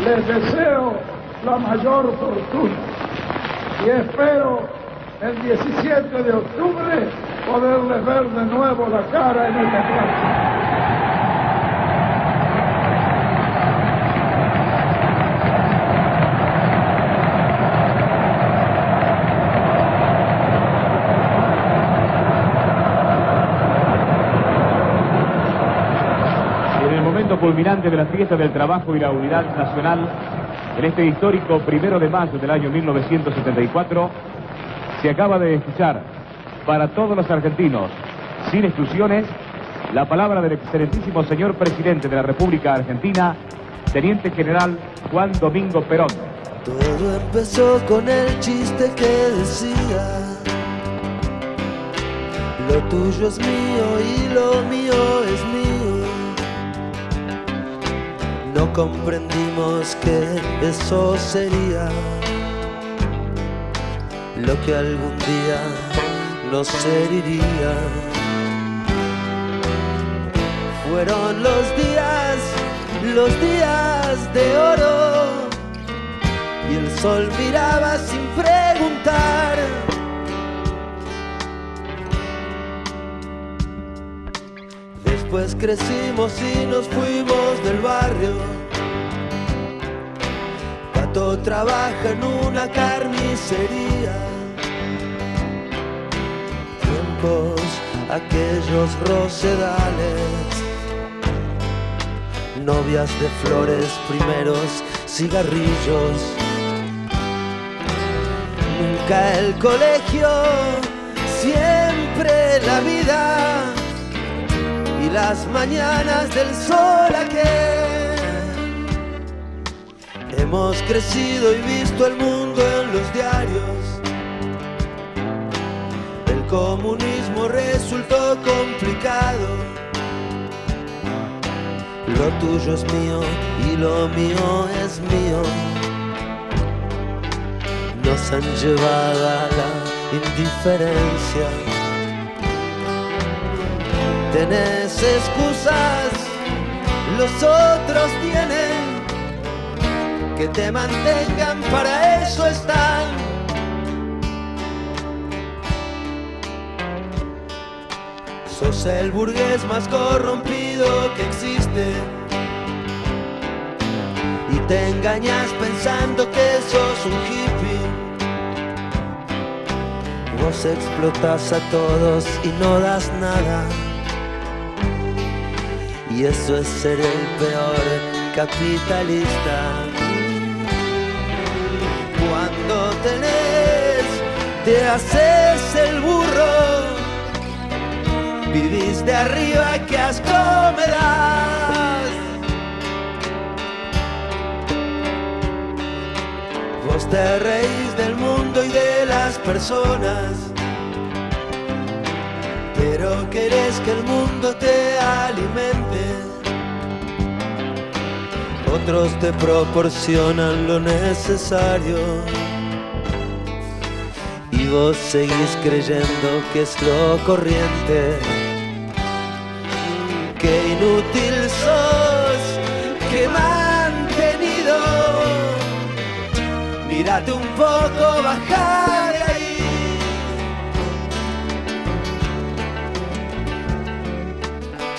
les deseo la mayor fortuna y espero el 17 de octubre poderles ver de nuevo la cara en esta plaza. Culminante de la fiesta del trabajo y la unidad nacional, en este histórico primero de mayo del año 1974, Se acaba de escuchar para todos los argentinos, sin exclusiones, la palabra del excelentísimo señor presidente de la República Argentina, Teniente General Juan Domingo Perón. Todo empezó con el chiste que decía, lo tuyo es mío y lo mío es mío. Comprendimos que eso sería lo que algún día nos heriría. Fueron los días, los días de oro, y el sol miraba sin preguntar. Después crecimos y nos fuimos del barrio. Trabaja en una carnicería. Tiempos, aquellos rosedales. Novias de flores, primeros cigarrillos. Nunca el colegio, siempre la vida y las mañanas del sol aquel. Hemos crecido y visto el mundo en los diarios. El comunismo resultó complicado. Lo tuyo es mío y lo mío es mío. Nos han llevado a la indiferencia tenés excusas, los otros tienen que te mantengan, para eso están. Sos el burgués más corrompido que existe. Y te engañas pensando que sos un hippie. Vos explotas a todos y no das nada. Y eso es ser el peor capitalista. Te haces el burro. Vivís de arriba, que asco me. Vos te reís del mundo y de las personas pero querés que el mundo te alimente. Otros te proporcionan lo necesario vos seguís creyendo que es lo corriente. Qué inútil sos, qué mantenido. Mírate un poco, bajar de ahí.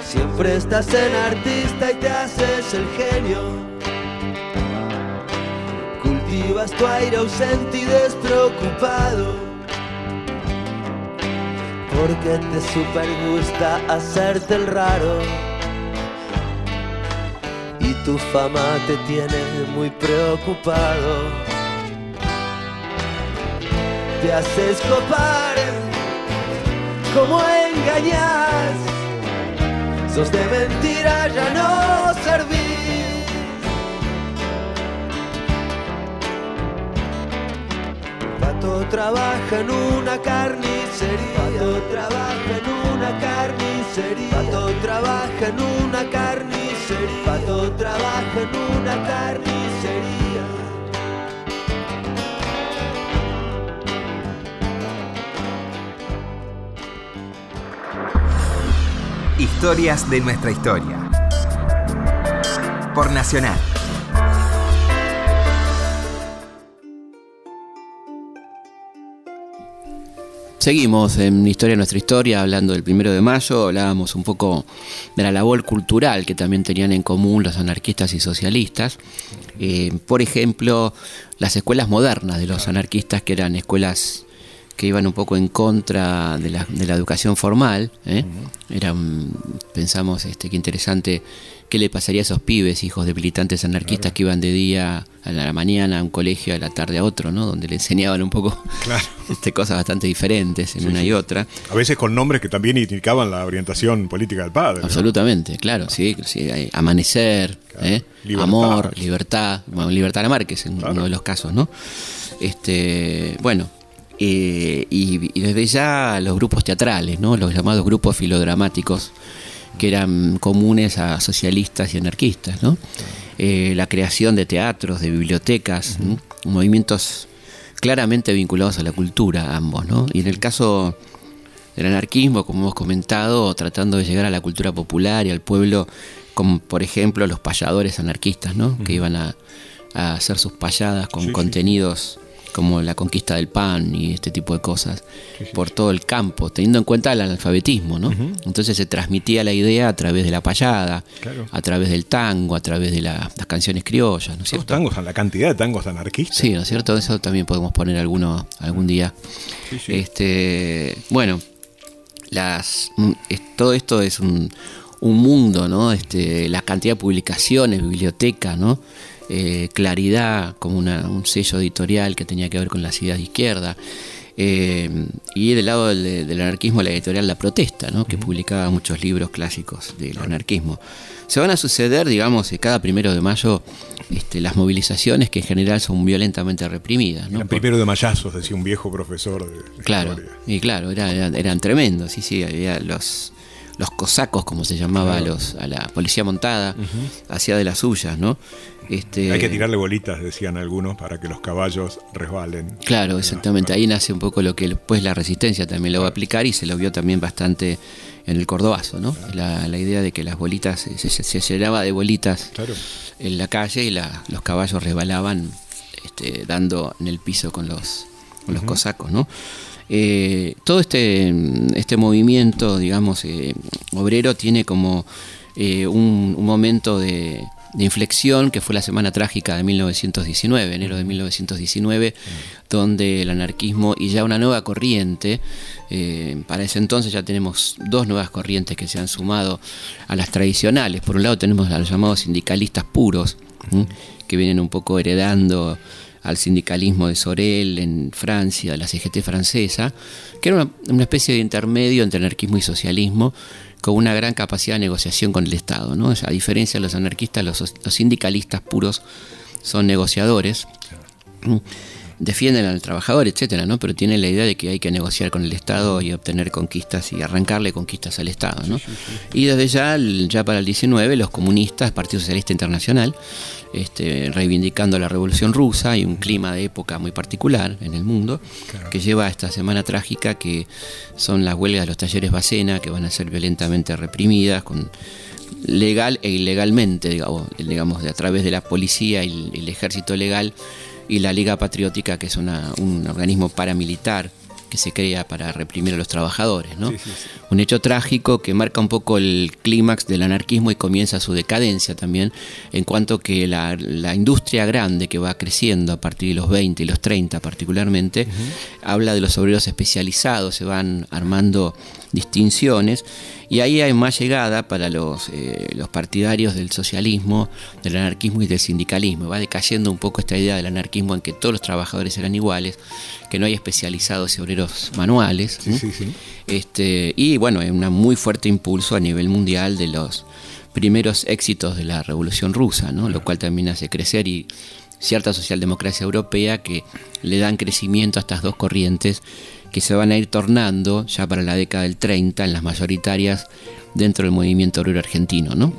Siempre estás en artista y te haces el genio. Cultivas tu aire ausente y despreocupado. Porque te super gusta hacerte el raro. Y tu fama te tiene muy preocupado. Te haces copar como engañas sos de mentira, ya no servís. Pato trabaja en una carnicería. Pato trabaja en una carnicería. Pato trabaja en una carnicería. Pato trabaja en una carnicería. Historias de nuestra historia. Por Nacional. Seguimos en Historia de nuestra historia, hablando del primero de mayo, hablábamos un poco de la labor cultural que también tenían en común los anarquistas y socialistas. Eh, por ejemplo, las escuelas modernas de los anarquistas, que eran escuelas que iban un poco en contra de la, de la educación formal. ¿eh? Eran, pensamos este, que interesante qué le pasaría a esos pibes, hijos de militantes anarquistas que iban de día a la mañana a un colegio, a la tarde a otro, ¿no? Donde le enseñaban un poco este, cosas bastante diferentes en una y otra. A veces con nombres que también indicaban la orientación política del padre. Absolutamente, claro, sí, sí amanecer, ¿eh? amor, libertad, bueno, libertad la Márquez en uno de los casos, ¿no? Este, bueno, eh, y, desde ya los grupos teatrales, ¿no? los llamados grupos filodramáticos, que eran comunes a socialistas y anarquistas. ¿no? Eh, la creación de teatros, de bibliotecas, movimientos claramente vinculados a la cultura, ambos. ¿no? Y en el caso del anarquismo, como hemos comentado, tratando de llegar a la cultura popular y al pueblo, como por ejemplo los payadores anarquistas, ¿no? que iban a, hacer sus payadas con contenidos como la conquista del pan y este tipo de cosas, por todo el campo, teniendo en cuenta el analfabetismo, ¿no? Entonces se transmitía la idea a través de la payada, a través del tango, a través de las canciones criollas, ¿no es cierto? Los tangos, la cantidad de tangos anarquistas. Sí, ¿no es cierto? Eso también podemos poner alguno algún día. Este, bueno, las, mm, todo esto es un, un mundo, ¿no? Este, la cantidad de publicaciones, bibliotecas, ¿no? Eh, claridad como un sello editorial que tenía que ver con las ideas de izquierda. Eh, y del lado del, anarquismo la editorial La Protesta, ¿no? que publicaba muchos libros clásicos del anarquismo. Se van a suceder, digamos, eh, cada primero de mayo este, las movilizaciones que en general son violentamente reprimidas. ¿no? primero de mayazos, decía un viejo profesor de, Claro, y claro, eran tremendos, sí, sí, había los los cosacos, como se llamaba a, los, a la policía montada, hacía de las suyas, ¿no? Este, Hay que tirarle bolitas, decían algunos, para que los caballos resbalen. Claro, exactamente. Ahí nace un poco lo que después la resistencia también lo va a aplicar y se lo vio también bastante en el Cordobazo, ¿no? La, idea de que las bolitas, se, llenaba de bolitas en la calle y los caballos resbalaban este, dando en el piso con los, los cosacos, ¿no? Eh, todo este, este movimiento, digamos, eh, obrero tiene como eh, un, momento de, inflexión que fue la Semana Trágica de 1919, enero de 1919, donde el anarquismo y ya una nueva corriente, para ese entonces ya tenemos dos nuevas corrientes que se han sumado a las tradicionales. Por un lado tenemos a los llamados sindicalistas puros, que vienen un poco heredando al sindicalismo de Sorel en Francia, de la CGT francesa, que era una, especie de intermedio entre anarquismo y socialismo, con una gran capacidad de negociación con el Estado. ¿no? a diferencia de los anarquistas, los, sindicalistas puros son negociadores defienden al trabajador, etcétera, ¿no? Pero tienen la idea de que hay que negociar con el Estado y obtener conquistas y arrancarle conquistas al Estado, ¿no? Y desde ya, ya para el 19, los comunistas, Partido Socialista Internacional, este, reivindicando la Revolución Rusa y un clima de época muy particular en el mundo, que lleva a esta semana trágica que son las huelgas de los talleres Bacena, que van a ser violentamente reprimidas con legal e ilegalmente, digamos, digamos a través de la policía y el ejército legal y la Liga Patriótica, que es un organismo paramilitar que se crea para reprimir a los trabajadores. ¿no? Un hecho trágico que marca un poco el clímax del anarquismo y comienza su decadencia también, en cuanto que la, industria grande que va creciendo a partir de los 20 y los 30 particularmente, habla de los obreros especializados, se van armando distinciones y ahí hay más llegada para los, eh, los partidarios del socialismo, del anarquismo y del sindicalismo. Va decayendo un poco esta idea del anarquismo en que todos los trabajadores eran iguales, que no hay especializados y obreros manuales. Este, y bueno, hay un muy fuerte impulso a nivel mundial de los primeros éxitos de la Revolución Rusa, ¿no? lo cual también hace crecer y cierta socialdemocracia europea que le dan crecimiento a estas dos corrientes que se van a ir tornando ya para la década del 30 en las mayoritarias dentro del movimiento obrero argentino, ¿no?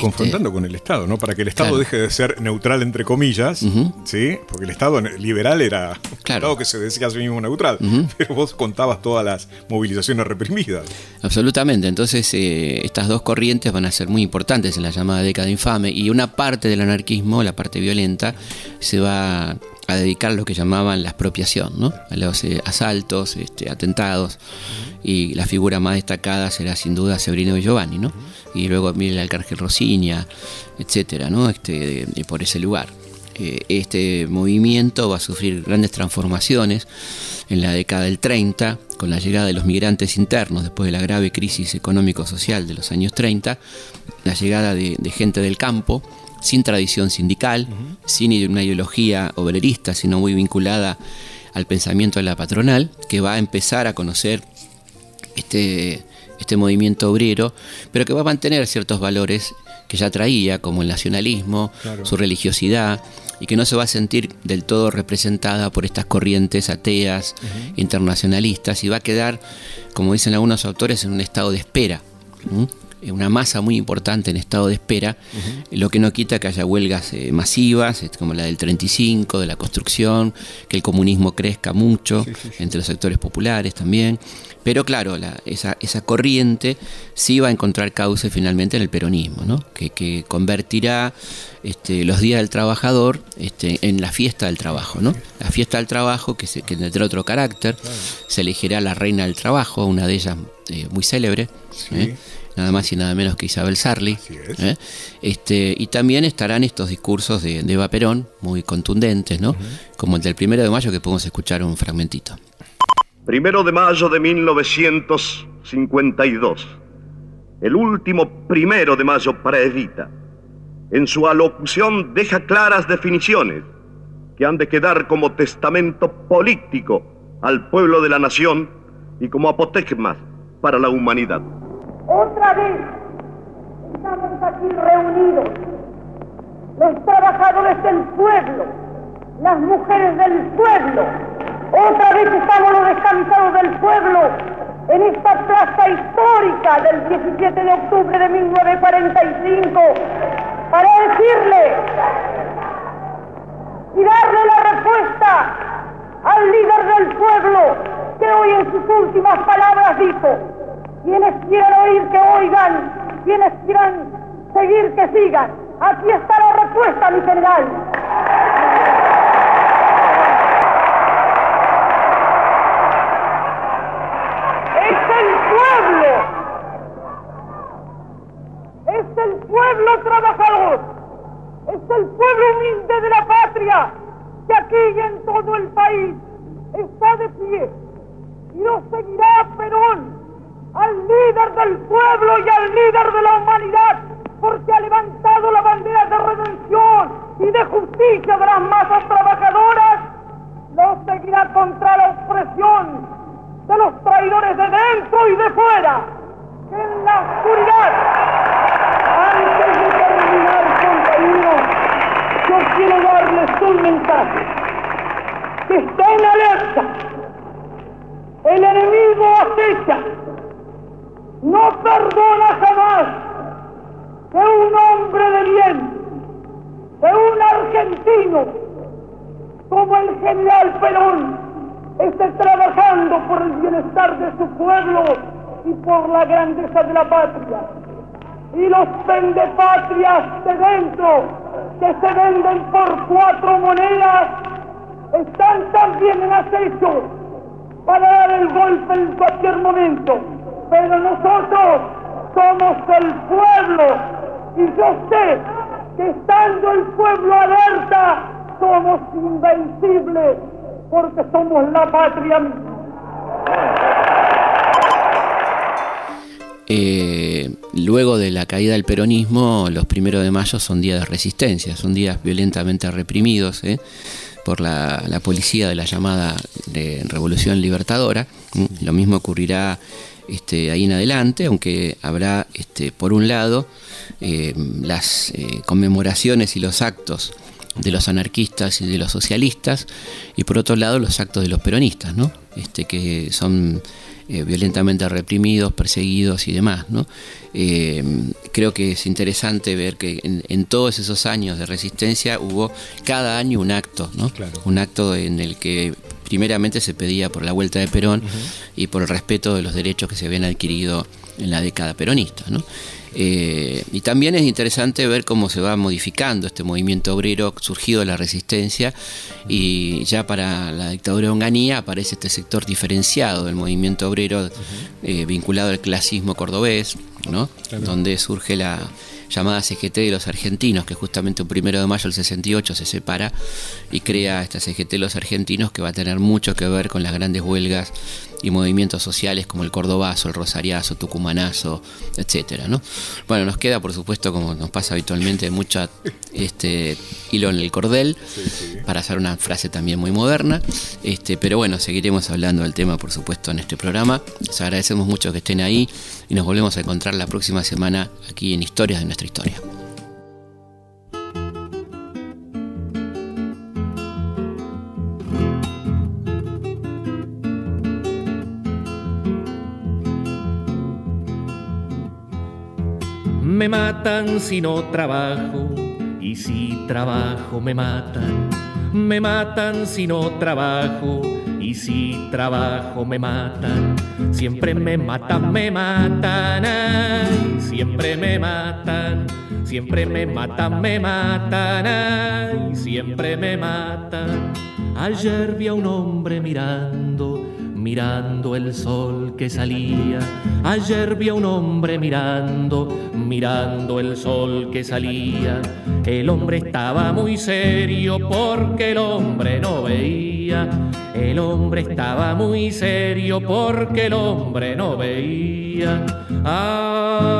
Confrontando con el Estado, ¿no? Para que el Estado deje de ser neutral entre comillas, ¿sí? Porque el Estado liberal era claro. Estado que se decía a sí mismo neutral, pero vos contabas todas las movilizaciones reprimidas. Absolutamente, entonces eh, estas dos corrientes van a ser muy importantes en la llamada década infame y una parte del anarquismo, la parte violenta, se va a dedicar lo que llamaban la expropiación, ¿no? a los eh, asaltos, este, atentados, y la figura más destacada será sin duda Severino Giovanni, ¿no? y luego Miguel Arcángel Rosiña, etcétera, ¿no? este, por ese lugar. eh, este movimiento va a sufrir grandes transformaciones en la década del 30, con la llegada de los migrantes internos después de la grave crisis económico-social de los años 30, la llegada de, gente del campo, sin tradición sindical, sin una ideología obrerista, sino muy vinculada al pensamiento de la patronal, que va a empezar a conocer este, este movimiento obrero, pero que va a mantener ciertos valores que ya traía, como el nacionalismo, su religiosidad, y que no se va a sentir del todo representada por estas corrientes ateas, internacionalistas, y va a quedar, como dicen algunos autores, en un estado de espera. Una masa muy importante en estado de espera, lo que no quita que haya huelgas eh, masivas, como la del 35, de la construcción, que el comunismo crezca mucho entre los sectores populares también, pero claro, esa, esa, corriente sí va a encontrar cauce finalmente en el peronismo, ¿no? que, convertirá este, los días del trabajador este, en la fiesta del trabajo. ¿no? La fiesta del trabajo que, se, que tendrá otro carácter, se elegirá la reina del trabajo, una de ellas eh, muy célebre. ¿eh? Nada más y nada menos que Isabel Sarli. ¿eh? Este, y también estarán estos discursos de, Eva Perón, muy contundentes, ¿no? como el del primero de mayo, que podemos escuchar un fragmentito. Primero de mayo de 1952. El último primero de mayo para Evita. En su alocución deja claras definiciones que han de quedar como testamento político al pueblo de la nación y como apotegmas para la humanidad. Otra vez. Estamos aquí reunidos, los trabajadores del pueblo, las mujeres del pueblo, otra vez estamos los descansados del pueblo en esta plaza histórica del 17 de octubre de 1945 para decirle y darle la respuesta al líder del pueblo que hoy en sus últimas palabras dijo, quienes quieran oír que oigan, quienes quieran seguir que sigan. Aquí está la respuesta, mi general. Es el pueblo trabajador. Es el pueblo humilde de la patria que aquí y en todo el país está de pie. Y no seguirá Perón al líder del pueblo y al líder de la humanidad porque ha levantado la bandera de redención y de justicia de las masas trabajadoras. No seguirá contra la opresión de los traidores de dentro y de fuera, en la oscuridad. Antes de terminar, compañeros, yo quiero darles un mensaje. Que estén alerta. El enemigo acecha. No perdona jamás que un hombre de bien, que un argentino como el general Perón, esté trabajando por el bienestar de su pueblo y por la grandeza de la patria. Y los vendepatrias de dentro, que se venden por cuatro monedas, están también en acecho para dar el golpe en cualquier momento. Pero nosotros somos el pueblo y yo sé que estando el pueblo alerta, somos invencibles porque somos la patria eh, luego de la caída del peronismo, los primeros de mayo son días de resistencia, son días violentamente reprimidos eh, por la, policía de la llamada Revolución Libertadora. Lo mismo ocurrirá este, ahí en adelante, aunque habrá, este, por un lado, eh, las conmemoraciones y los actos de los anarquistas y de los socialistas, y por otro lado los actos de los peronistas, ¿no? este, que son eh, violentamente reprimidos, perseguidos y demás. ¿no? Eh, creo que es interesante ver que en, todos esos años de resistencia hubo cada año un acto, ¿no? un acto en el que primeramente se pedía por la vuelta de Perón y por el respeto de los derechos que se habían adquirido en la década peronista. ¿no? Eh, y también es interesante ver cómo se va modificando este movimiento obrero surgido de la resistencia y ya para la dictadura de Onganía aparece este sector diferenciado del movimiento obrero eh, vinculado al clasismo cordobés, ¿no? donde surge la, llamada CGT de los Argentinos, que justamente un primero de mayo del 68 se separa y crea esta CGT de los Argentinos que va a tener mucho que ver con las grandes huelgas y movimientos sociales como el Cordobazo, el Rosariazo, Tucumanazo, etcétera, ¿no? Bueno, nos queda, por supuesto, como nos pasa habitualmente, mucho este, hilo en el cordel, para hacer una frase también muy moderna, este, pero bueno, seguiremos hablando del tema, por supuesto, en este programa. Les agradecemos mucho que estén ahí y nos volvemos a encontrar la próxima semana aquí en Historias de Me matan si no trabajo y si trabajo me matan. Me matan si no trabajo y si trabajo me matan. Siempre me matan, me matan, ay, siempre me matan. Siempre me matan, me matan, ay, siempre me matan. Ayer vi a un hombre mirando mirando el sol que salía. Ayer vi a un hombre mirando, mirando el sol que salía. El hombre estaba muy serio porque el hombre no veía. El hombre estaba muy serio porque el hombre no veía. Ay,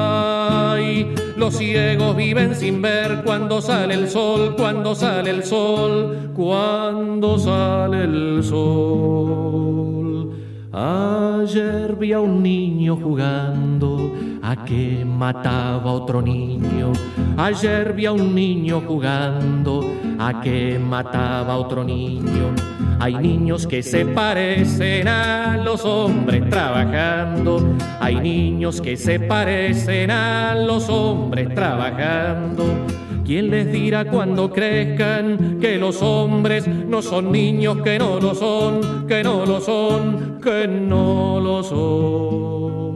los ciegos viven sin ver cuando sale el sol, cuando sale el sol, cuando sale el sol. Ayer vi a un niño jugando a que mataba a otro niño. Ayer vi a un niño jugando a que mataba a otro niño. Hay niños que se parecen a los hombres trabajando. Hay niños que se parecen a los hombres trabajando. ¿Quién les dirá cuando crezcan que los hombres no son niños, que no lo son, que no lo son, que no lo son?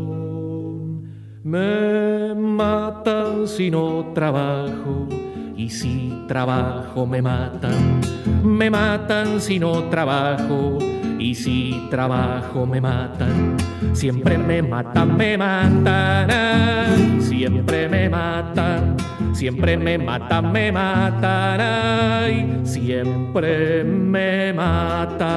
Me matan si no trabajo y si trabajo me matan. Me matan si no trabajo y si trabajo me matan. Siempre me matan, me matan, siempre me matan Siempre me matan, me matan, siempre me matan.